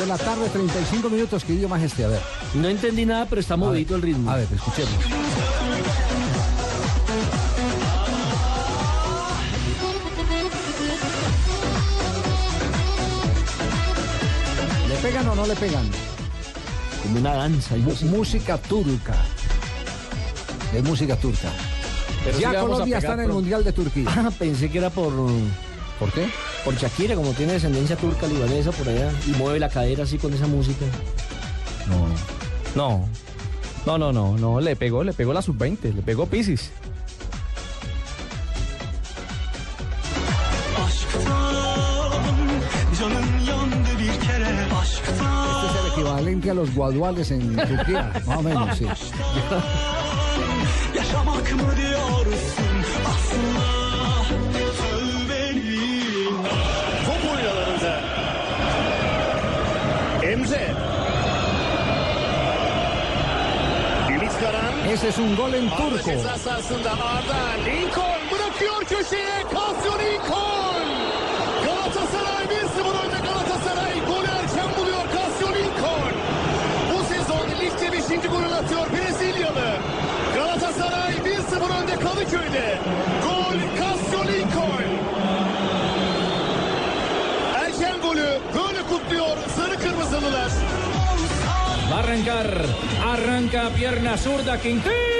De la tarde, 35 minutos. ¿Qué idioma es este? A ver. No entendí nada, pero está movidito el ritmo. A ver, escuchemos. ¿Le pegan o no le pegan? Como una danza. así. música turca. De música turca. ya Colombia está en el Mundial de Turquía. Ah, pensé que era por, ¿Por qué? por Shakira, como tiene descendencia turca libanesa por allá y mueve la cadera así con esa música. No. No. No, no, no, no, le pegó, le pegó la sub-20, le pegó Pisis. Este es el equivalente a los guaduales en Turquía. Más o menos, sí. Emre. Ümit Karan. Ese es un gol en turco. ceza sahasında Arda. Lincoln bırakıyor köşeye. Casio Lincoln. Galatasaray 1-0 önde Galatasaray. Golü erken buluyor Casio Lincoln. Bu sezon ligde 5. golünü atıyor Brezilyalı. Galatasaray 1-0 önde Kadıköy'de. Va a arrancar, arranca pierna zurda, Quintero,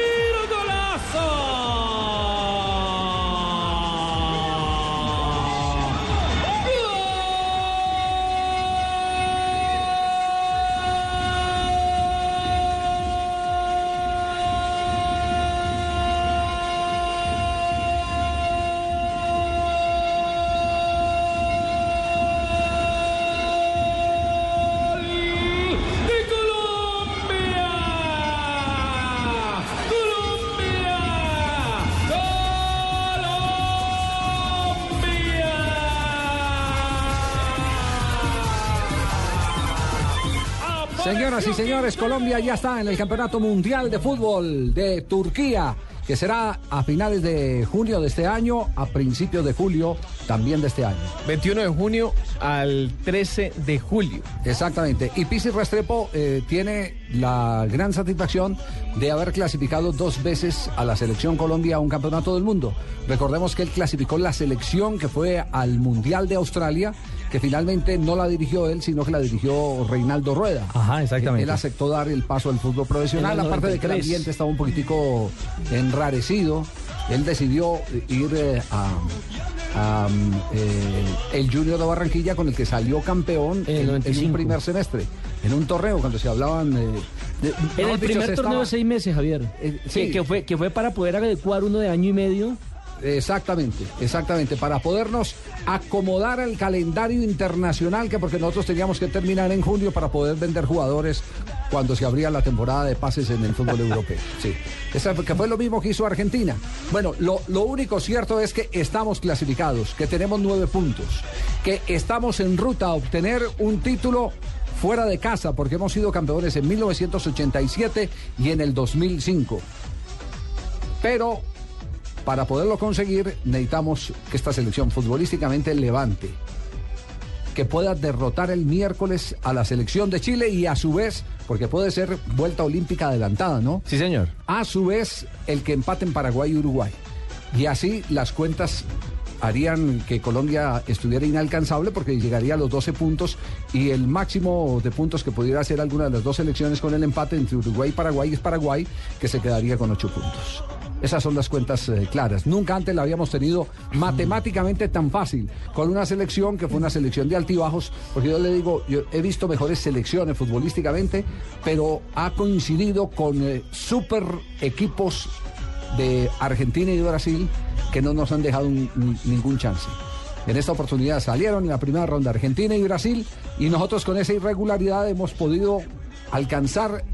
Señoras y señores, Colombia ya está en el Campeonato Mundial de Fútbol de Turquía, que será a finales de junio de este año, a principios de julio también de este año. 21 de junio al 13 de julio. Exactamente. Y Pisi Restrepo eh, tiene la gran satisfacción de haber clasificado dos veces a la selección Colombia a un campeonato del mundo. Recordemos que él clasificó la selección que fue al Mundial de Australia, que finalmente no la dirigió él, sino que la dirigió Reinaldo Rueda. Ajá, exactamente. Él aceptó dar el paso al fútbol profesional, aparte de que el 93. ambiente estaba un poquitico enrarecido. Él decidió ir eh, a, a, eh, el Junior de Barranquilla con el que salió campeón En el en, en 95. un primer semestre, en un torneo cuando se hablaban eh, de- En el primer torneo estaba- de seis meses, Javier. Eh, que, sí. que fue, que fue para poder adecuar uno de año y medio. Exactamente, exactamente, para podernos acomodar al calendario internacional, que porque nosotros teníamos que terminar en junio para poder vender jugadores cuando se abría la temporada de pases en el fútbol europeo. Sí, Esa- que fue lo mismo que hizo Argentina. Bueno, lo, lo único cierto es que estamos clasificados, que tenemos nueve puntos, que estamos en ruta a obtener un título fuera de casa, porque hemos sido campeones en 1987 y en el 2005. Pero para poderlo conseguir necesitamos que esta selección futbolísticamente levante, que pueda derrotar el miércoles a la selección de Chile y a su vez, porque puede ser vuelta olímpica adelantada, ¿no? Sí, señor. A su vez, el que empate en Paraguay y Uruguay. Y así las cuentas harían que Colombia estuviera inalcanzable porque llegaría a los 12 puntos y el máximo de puntos que pudiera hacer alguna de las dos selecciones con el empate entre Uruguay y Paraguay es Paraguay, que se quedaría con 8 puntos. Esas son las cuentas eh, claras. Nunca antes la habíamos tenido matemáticamente tan fácil, con una selección que fue una selección de altibajos, porque yo le digo, yo he visto mejores selecciones futbolísticamente, pero ha coincidido con eh, super equipos de Argentina y Brasil que no nos han dejado un- ni- ningún chance. En esta oportunidad salieron en la primera ronda Argentina y Brasil y nosotros con esa irregularidad hemos podido alcanzar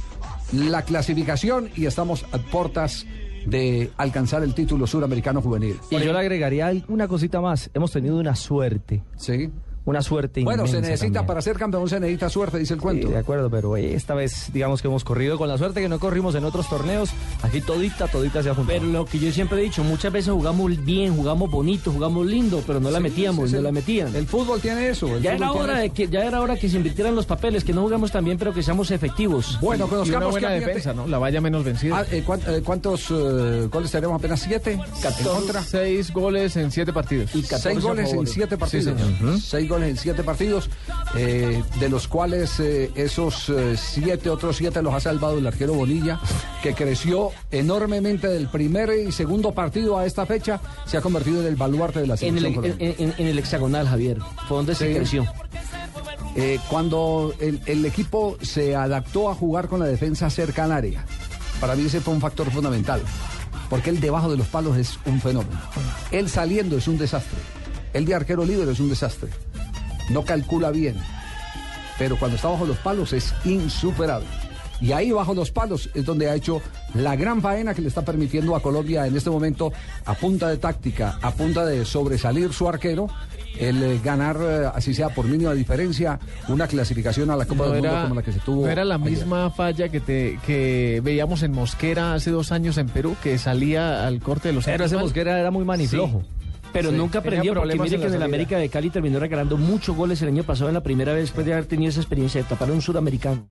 la clasificación y estamos a puertas de alcanzar el título suramericano juvenil. Y yo le agregaría una cosita más. Hemos tenido una suerte. Sí. Una suerte Bueno, se necesita también. para ser campeón, se necesita suerte, dice el cuento. Sí, de acuerdo, pero eh, esta vez digamos que hemos corrido con la suerte que no corrimos en otros torneos. Aquí todita, todita se ha juntado. Pero lo que yo siempre he dicho, muchas veces jugamos bien, jugamos bonito, jugamos lindo, pero no la metíamos, sí, no sí. la metían. El fútbol tiene eso. el Ya era hora de que ya era hora que se invirtieran los papeles, que no jugamos tan bien, pero que seamos efectivos. Bueno, conozcamos buena que defensa, ¿no? La valla menos vencida. Ah, eh, ¿cuán- eh, ¿Cuántos eh, goles tenemos? ¿Apenas siete? ¿En contra? Seis goles en siete partidos. Y 14 Seis goles en siete Sí, partidos. señor. Seis goles en siete partidos, eh, de los cuales eh, esos eh, siete, otros siete los ha salvado el arquero Bonilla, que creció enormemente del primer y segundo partido a esta fecha, se ha convertido en el baluarte de la En selección el, en- en- en el hexagonal, Javier, fue donde se creció. Cuando el, el equipo se adaptó a jugar con la defensa cerca al área, para mí ese fue un factor fundamental, porque él debajo de los palos es un fenómeno. Él saliendo es un desastre. Él de arquero libre es un desastre. No calcula bien, pero cuando está bajo los palos es insuperable. Y ahí bajo los palos es donde ha hecho la gran faena que le está permitiendo a Colombia en este momento, a punta de táctica, a punta de sobresalir su arquero, el eh, ganar, eh, así sea por mínima diferencia, una clasificación a la Copa No del Mundo como la que se tuvo. no era la ayer. misma falla que, te, que veíamos en Mosquera hace dos años en Perú, que salía al corte de los Pero ese. Mosquera era muy maniflojo. Pero Sí, nunca aprendió, porque mire en que en el. América de Cali terminó regalando muchos goles el año pasado en la primera vez después de haber tenido esa experiencia de tapar a un suramericano.